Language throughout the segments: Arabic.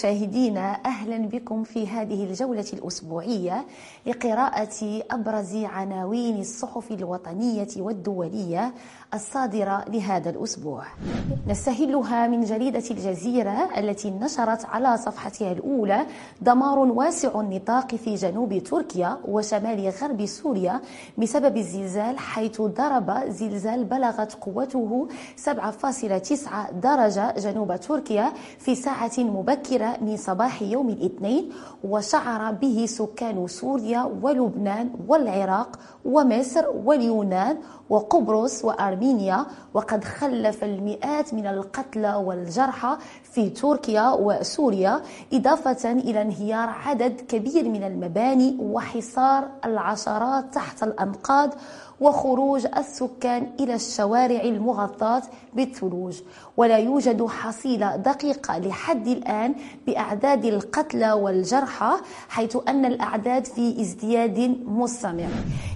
مشاهدينا أهلا بكم في هذه الجولة الأسبوعية لقراءة أبرز عناوين الصحف الوطنية والدولية الصادرة لهذا الأسبوع. نستهلها من جريدة الجزيرة التي نشرت على صفحتها الأولى دمار واسع النطاق في جنوب تركيا وشمال غرب سوريا بسبب الزلزال حيث ضرب زلزال بلغت قوته 7.9 درجة جنوب تركيا في ساعة من صباح يوم الاثنين وشعر به سكان سوريا ولبنان والعراق ومصر واليونان وقبرص وأرمينيا وقد خلف المئات من القتلى والجرحى في تركيا وسوريا إضافة إلى انهيار عدد كبير من المباني وحصار العشرات تحت الأنقاض وخروج السكان إلى الشوارع المغطاة بالثلوج. ولا يوجد حصيلة دقيقة لحد الآن بأعداد القتلى والجرحى حيث أن الأعداد في ازدياد مستمر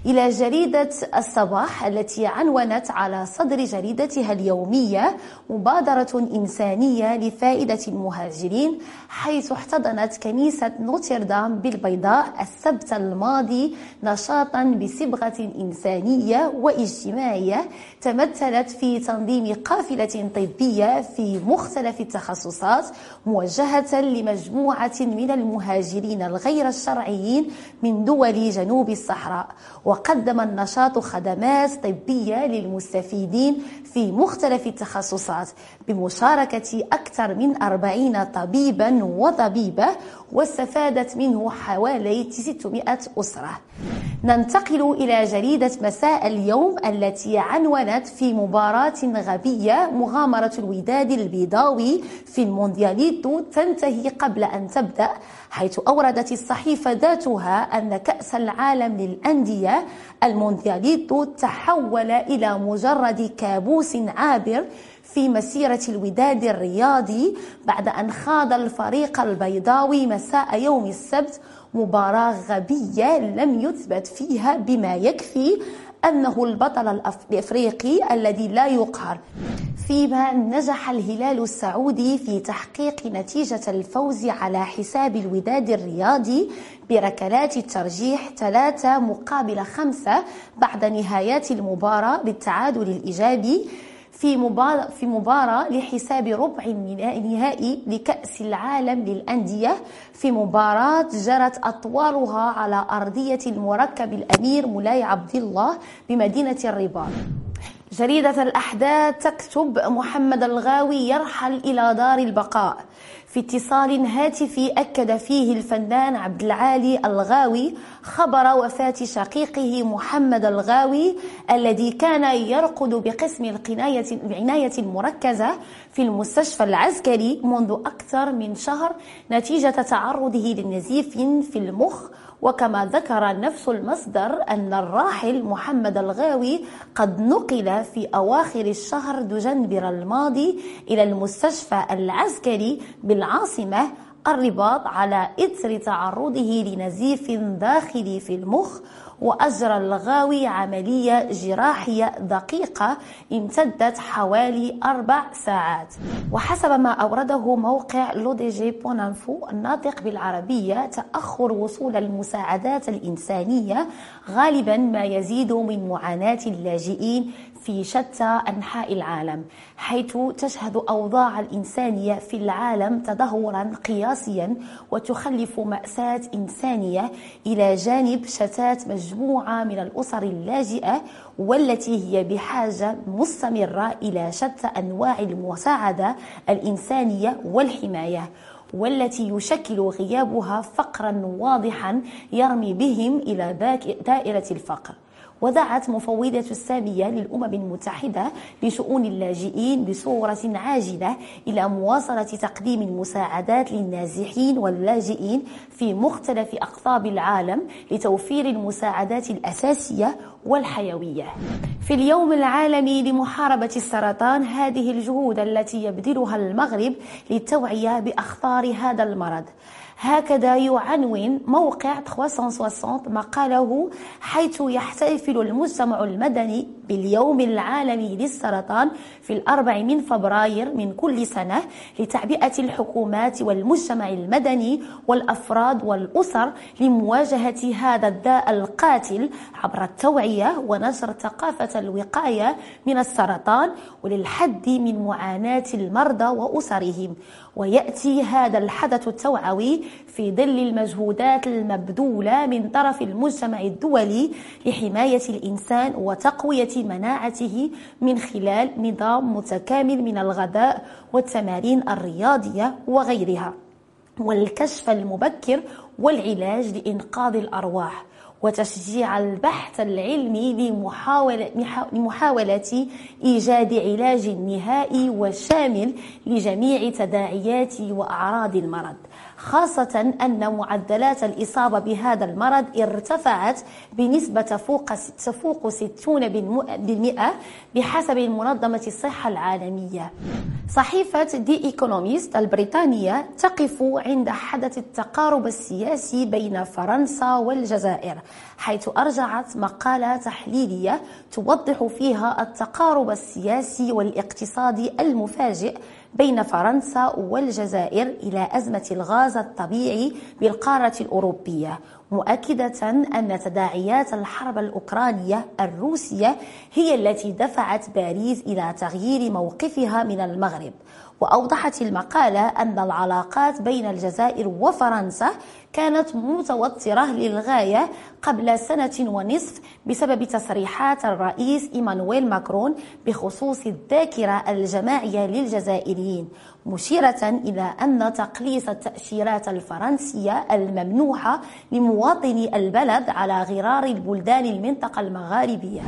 إلى جريدة الصباح التي عنونت على صدر جريدتها اليومية مبادرة إنسانية لفائدة المهاجرين حيث احتضنت كنيسة نوتردام بالبيضاء السبت الماضي نشاطا بصبغة إنسانية واجتماعية تمثلت في تنظيم قافلة طبية في مختلف التخصصات موجهة لمجموعة من المهاجرين الغير الشرعيين من دول جنوب الصحراء. وقدم النشاط خدمات طبية للمستفيدين في مختلف التخصصات بمشاركة أكثر من أربعين طبيبا وطبيبة واستفادت منه حوالي 600 أسرة. ننتقل إلى جريدة مساء اليوم التي عنونت في مباراة غبية مغامرة الوداد البيضاوي في الموندياليتو تنتهي قبل أن تبدأ حيث أوردت الصحيفة ذاتها أن كأس العالم للأندية الموندياليتو تحول إلى مجرد كابوس عابر في مسيرة الوداد الرياضي بعد أن خاض الفريق البيضاوي مساء يوم السبت مباراة غبية لم يثبت فيها بما يكفي أنه البطل الأفريقي الذي لا يقهر. فيما نجح الهلال السعودي في تحقيق نتيجة الفوز على حساب الوداد الرياضي بركلات الترجيح ثلاثة مقابل خمسة بعد نهايات المباراة بالتعادل الإيجابي في مباراة, في مباراة لحساب ربع النهائي لكأس العالم للأندية. في مباراة جرت أطوالها على أرضية المركب الأمير مولاي عبد الله بمدينة الرباط. جريدة الأحداث تكتب محمد الغاوي يرحل إلى دار البقاء. في اتصال هاتفي أكد فيه الفنان عبد العالي الغاوي خبر وفاة شقيقه محمد الغاوي الذي كان يرقد بقسم العناية المركزة في المستشفى العسكري منذ أكثر من شهر نتيجة تعرضه لنزيف في المخ وكما ذكر نفس المصدر أن الراحل محمد الغاوي قد نقل في أواخر الشهر دجنبر الماضي إلى المستشفى العسكري بالعاصمة الرباط على إثر تعرضه لنزيف داخلي في المخ وأجرى الغاوي عملية جراحية دقيقة امتدت حوالي أربع ساعات. وحسب ما أورده موقع لوديجي بونانفو الناطق بالعربية تأخر وصول المساعدات الإنسانية غالبا ما يزيد من معاناة اللاجئين في شتى أنحاء العالم حيث تشهد أوضاع الإنسانية في العالم تدهورا قياسيا وتخلف مأساة إنسانية إلى جانب شتات مجموعة من الأسر اللاجئة والتي هي بحاجة مستمرة إلى شتى أنواع المساعدة الإنسانية والحماية والتي يشكل غيابها فقرا واضحا يرمي بهم إلى دائرة الفقر. ودعت مفوضة السامية للأمم المتحدة لشؤون اللاجئين بصورة عاجلة إلى مواصلة تقديم المساعدات للنازحين واللاجئين في مختلف أقطاب العالم لتوفير المساعدات الأساسية والحيوية. في اليوم العالمي لمحاربة السرطان هذه الجهود التي يبذلها المغرب للتوعية بأخطار هذا المرض. هكذا يعنون موقع 360 مقاله حيث يحتفل المجتمع المدني باليوم العالمي للسرطان في الأربع من فبراير من كل سنة لتعبئة الحكومات والمجتمع المدني والأفراد والأسر لمواجهة هذا الداء القاتل عبر التوعية ونشر ثقافة الوقاية من السرطان وللحد من معاناة المرضى وأسرهم. ويأتي هذا الحدث التوعوي في ظل المجهودات المبذولة من طرف المجتمع الدولي لحماية الإنسان وتقوية مناعته من خلال نظام متكامل من الغذاء والتمارين الرياضية وغيرها والكشف المبكر والعلاج لإنقاذ الأرواح وتشجيع البحث العلمي لمحاولة, لمحاولة إيجاد علاج نهائي وشامل لجميع تداعيات وأعراض المرض. خاصة أن معدلات الإصابة بهذا المرض ارتفعت بنسبة فوق تفوق 60% بحسب منظمة الصحة العالمية. صحيفة دي إيكونوميست البريطانية تقف عند حدث التقارب السياسي بين فرنسا والجزائر حيث أرجعت مقالة تحليلية توضح فيها التقارب السياسي والاقتصادي المفاجئ بين فرنسا والجزائر إلى أزمة الغاز الطبيعي بالقارة الأوروبية مؤكدة أن تداعيات الحرب الأوكرانية الروسية هي التي دفعت باريس إلى تغيير موقفها من المغرب. وأوضحت المقالة أن العلاقات بين الجزائر وفرنسا كانت متوترة للغاية قبل سنة ونصف بسبب تصريحات الرئيس إيمانويل ماكرون بخصوص الذاكرة الجماعية للجزائريين مشيرة إلى أن تقليص التأشيرات الفرنسية الممنوحة لمواطني البلد على غرار البلدان المنطقة المغاربية.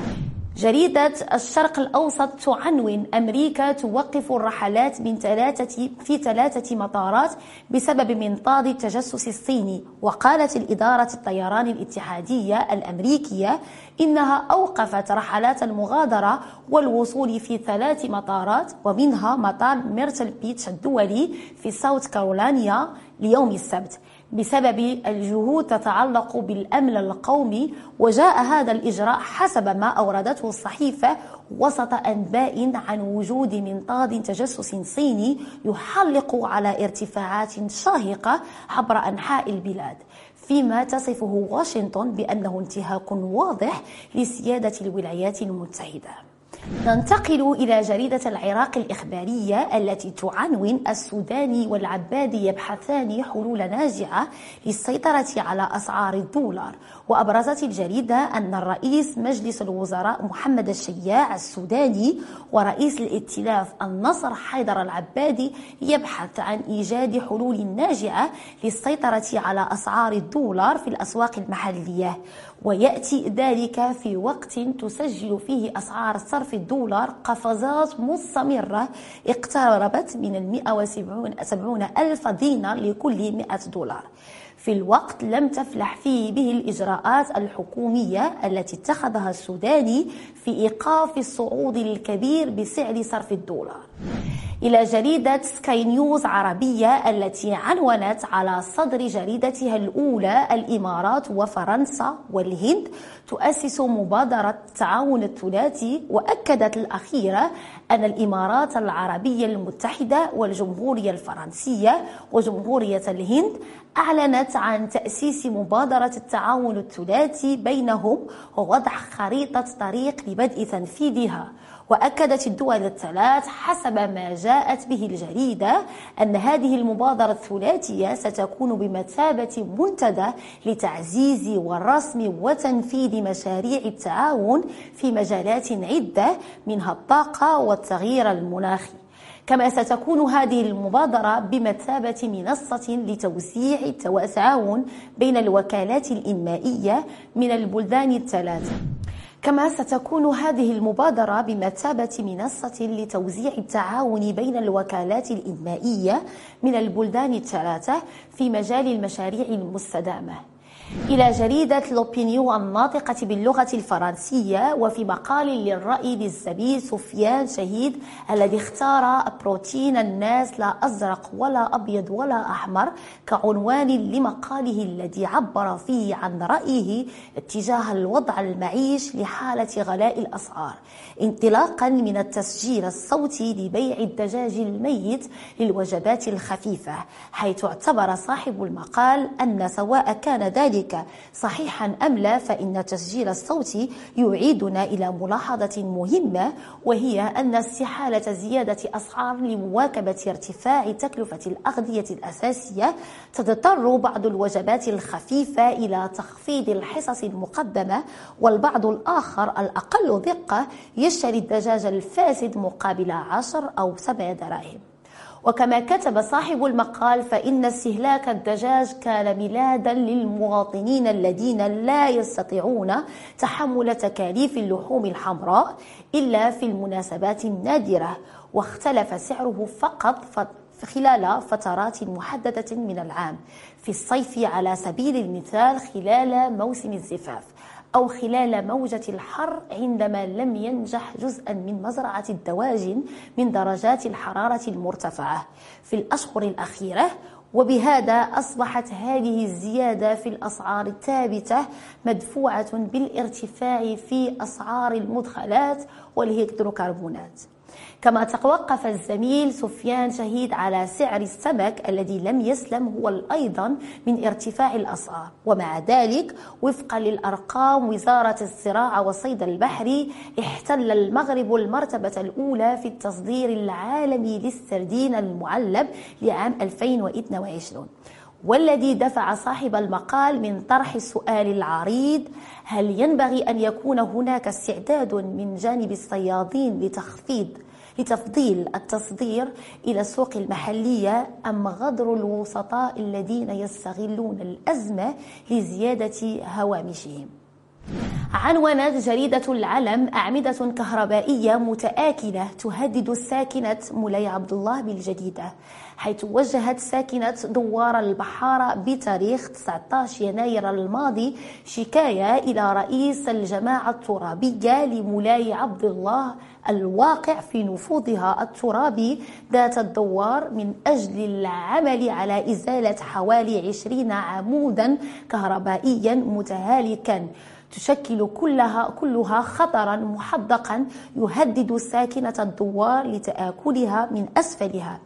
جريدة الشرق الأوسط تعنون. أمريكا توقف الرحلات من ثلاثة في ثلاثة مطارات بسبب منطاد التجسس الصيني. وقالت الإدارة الطيران الاتحادية الأمريكية إنها أوقفت رحلات المغادرة والوصول في ثلاث مطارات ومنها مطار ميرتل بيتش الدولي في ساوث كارولينا ليوم السبت. بسبب الجهود تتعلق بالأمن القومي وجاء هذا الإجراء حسب ما أوردته الصحيفة وسط أنباء عن وجود منطاد تجسس صيني يحلق على ارتفاعات شاهقة عبر أنحاء البلاد. فيما تصفه واشنطن بأنه انتهاك واضح لسيادة الولايات المتحدة. ننتقل إلى جريدة العراق الإخبارية التي تعنون السوداني والعبادي يبحثان حلول ناجعة للسيطرة على أسعار الدولار. وأبرزت الجريدة أن الرئيس مجلس الوزراء محمد الشياع السوداني ورئيس الائتلاف النصر حيدر العبادي يبحث عن إيجاد حلول ناجعة للسيطرة على أسعار الدولار في الأسواق المحلية. ويأتي ذلك في وقت تسجل فيه أسعار صرف الدولار قفزات مستمرة اقتربت من المئة وسبعون ألف دينار لكل مئة دولار. في الوقت لم تفلح فيه به الإجراءات الحكومية التي اتخذها السوداني في إيقاف الصعود الكبير بسعر صرف الدولار. إلى جريدة سكاي نيوز عربية التي عنونت على صدر جريدتها الأولى الإمارات وفرنسا والهند تؤسس مبادرة التعاون الثلاثي وأكدت الأخيرة أن الإمارات العربية المتحدة والجمهورية الفرنسية وجمهورية الهند أعلنت عن تأسيس مبادرة التعاون الثلاثي بينهم ووضع خريطة طريق لبدء تنفيذها. وأكدت الدول الثلاث حسب ما جاءت به الجريدة أن هذه المبادرة الثلاثية ستكون بمثابة منتدى لتعزيز ورسم وتنفيذ مشاريع التعاون في مجالات عدة منها الطاقة والتغيير المناخي. كما ستكون هذه المبادرة بمثابة منصة لتوسيع التعاون بين الوكالات الإنمائية من البلدان الثلاثة. كما ستكون هذه المبادرة بمثابة منصة لتوزيع التعاون بين الوكالات الإنمائية من البلدان الثلاثة في مجال المشاريع المستدامة. إلى جريدة لوبينيو الناطقة باللغة الفرنسية وفي مقال للرأي للزميل سفيان شهيد الذي اختار بروتين الناس لا أزرق ولا أبيض ولا أحمر كعنوان لمقاله الذي عبر فيه عن رأيه اتجاه الوضع المعيش لحالة غلاء الأسعار انطلاقا من التسجيل الصوتي لبيع الدجاج الميت للوجبات الخفيفة حيث اعتبر صاحب المقال أن سواء كان ذلك صحيحا أم لا فإن التسجيل الصوتي يعيدنا إلى ملاحظة مهمة وهي أن استحالة زيادة أسعار لمواكبة ارتفاع تكلفة الأغذية الأساسية تضطر بعض الوجبات الخفيفة إلى تخفيض الحصص المقدمة والبعض الآخر الأقل دقة يشتري الدجاج الفاسد مقابل عشر أو سبع دراهم. وكما كتب صاحب المقال فإن استهلاك الدجاج كان ميلادا للمواطنين الذين لا يستطيعون تحمل تكاليف اللحوم الحمراء إلا في المناسبات النادرة. واختلف سعره فقط خلال فترات محددة من العام في الصيف على سبيل المثال خلال موسم الزفاف. أو خلال موجة الحر عندما لم ينجح جزءا من مزرعة الدواجن من درجات الحرارة المرتفعة. في الأشهر الأخيرة وبهذا أصبحت هذه الزيادة في الأسعار الثابتة مدفوعة بالارتفاع في أسعار المدخلات والهيدروكربونات. كما توقف الزميل سفيان شهيد على سعر السمك الذي لم يسلم هو أيضا من ارتفاع الأسعار. ومع ذلك وفقا للأرقام وزارة الزراعة والصيد البحري احتل المغرب المرتبة الأولى في التصدير العالمي للسردين المعلب لعام 2022 والذي دفع صاحب المقال من طرح السؤال العريض هل ينبغي أن يكون هناك استعداد من جانب الصيادين لتخفيض لتفضيل التصدير إلى السوق المحلية أم غدر الوسطاء الذين يستغلون الأزمة لزيادة هوامشهم؟ عنونت جريدة العلم أعمدة كهربائية متآكلة تهدد الساكنة مولاي عبد الله بالجديدة حيث وجهت ساكنة دوار البحارة بتاريخ 19 يناير الماضي شكاية إلى رئيس الجماعة الترابية لمولاي عبد الله الواقع في نفوذها الترابي ذات الدوار من أجل العمل على إزالة حوالي 20 عمودا كهربائيا متهالكا. تشكل كلها كلها خطرا محدقا يهدد ساكنة الدوار لتآكلها من أسفلها.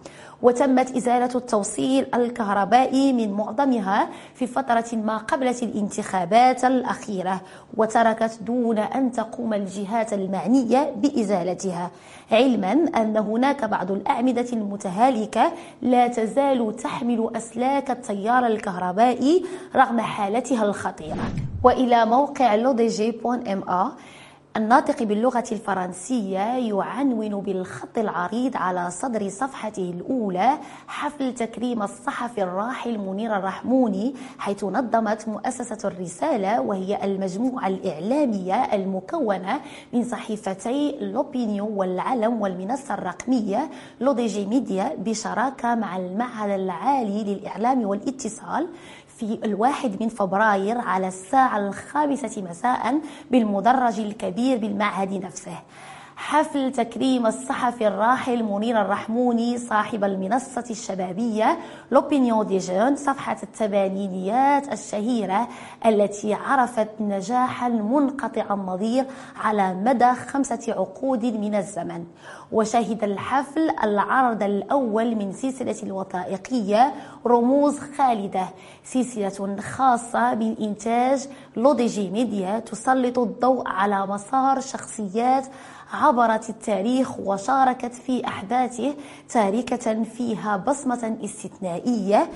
وتمت إزالة التوصيل الكهربائي من معظمها في فترة ما قبل الانتخابات الأخيرة وتركت دون أن تقوم الجهات المعنية بإزالتها. علما أن هناك بعض الأعمدة المتهالكة لا تزال تحمل أسلاك التيار الكهربائي رغم حالتها الخطيرة. وإلى موقع ا الناطق باللغة الفرنسية يعنون بالخط العريض على صدر صفحته الأولى حفل تكريم الصحفي الراحل منير الرحموني حيث نظمت مؤسسة الرسالة وهي المجموعة الإعلامية المكونة من صحيفتي L'Opinion والعلم والمنصة الرقمية L'ODJ Média بشراكة مع المعهد العالي للإعلام والاتصال. في الواحد من فبراير على الساعة الخامسة مساء بالمدرج الكبير بالمعهد نفسه. حفل تكريم الصحفي الراحل منير الرحموني صاحب المنصة الشبابية L'Opinion des Jeunes صفحة الثمانينيات الشهيرة التي عرفت نجاحا منقطع النظير على مدى خمسة عقود من الزمن. وشهد الحفل العرض الأول من سلسلة الوثائقية رموز خالدة سلسلة خاصة من إنتاج لوديجي ميديا تسلط الضوء على مسار شخصيات عبرت التاريخ وشاركت في أحداثه تاركة فيها بصمة استثنائية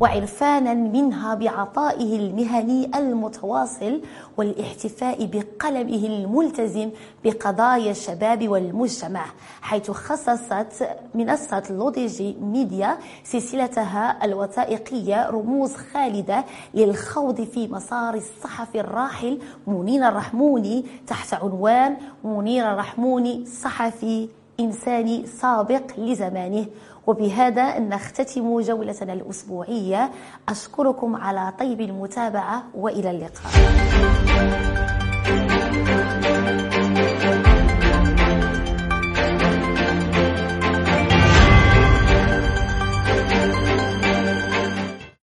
وعرفانا منها بعطائه المهني المتواصل والاحتفاء بقلمه الملتزم بقضايا الشباب والمجتمع حيث خصصت منصة لوديجي ميديا سلسلتها الوثائقية رموز خالدة للخوض في مسار الصحفي الراحل منير الرحموني تحت عنوان منير الرحموني صحفي إنساني سابق لزمانه. وبهذا نختتم جولتنا الأسبوعية. أشكركم على طيب المتابعة وإلى اللقاء.